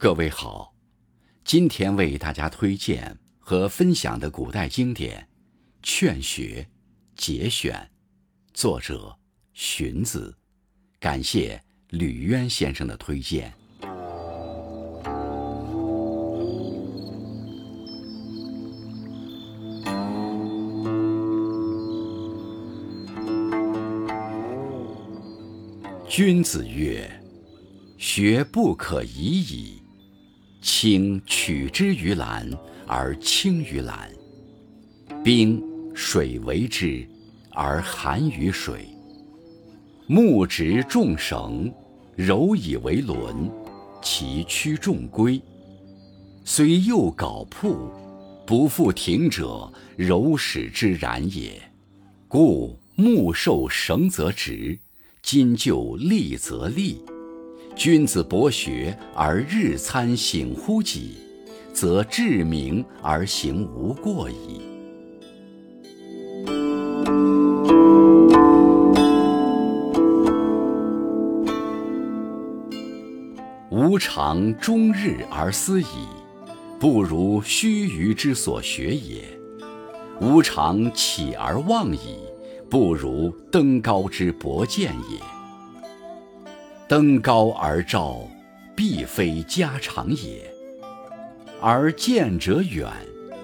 各位好，今天为大家推荐和分享的古代经典《劝学》节选，作者荀子。感谢吕渊先生的推荐。君子曰：“学不可以已。青取之于蓝而清于蓝，冰水为之而寒于水。木直重绳，柔以为轮，其曲重规。虽右槁铺，不复挺者，柔使之然也。故木受绳则直。”金就砺则利，君子博学而日参省乎己，则志明而行无过矣。吾尝终日而思矣，不如须臾之所学也；吾尝起而忘矣。不如登高之博见也。登高而照，必非家常也；而见者远，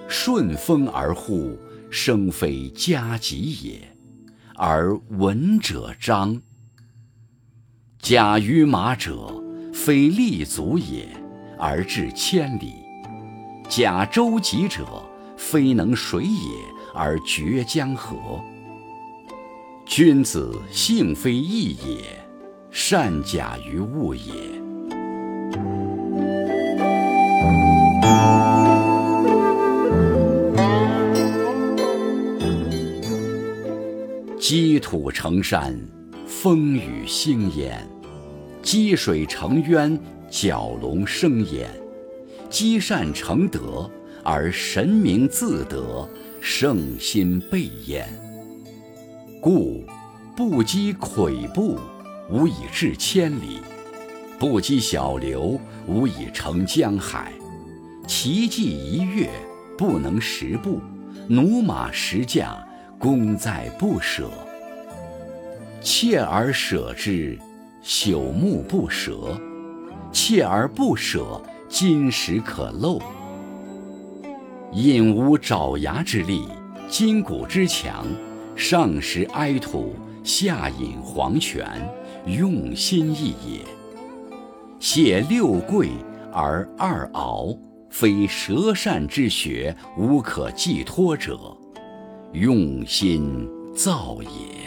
顺风而护，生非家己也。而闻者彰。假于马者，非立足也，而至千里；假舟楫者，非能水也，而绝江河。君子性非异也，善假于物也。积土成山，风雨兴焉；积水成渊，蛟龙生焉；积善成德，而神明自得，圣心备焉。故不积跬步，无以至千里；不积小流，无以成江海。骐骥一跃，不能十步；驽马十驾，功在不舍。锲而舍之，朽木不折；锲而不舍，金石可镂。引无爪牙之利，筋骨之强。上食埃土，下饮黄泉，用心意也。谢六贵而二敖，非舌善之学，无可寄托者，用心造也。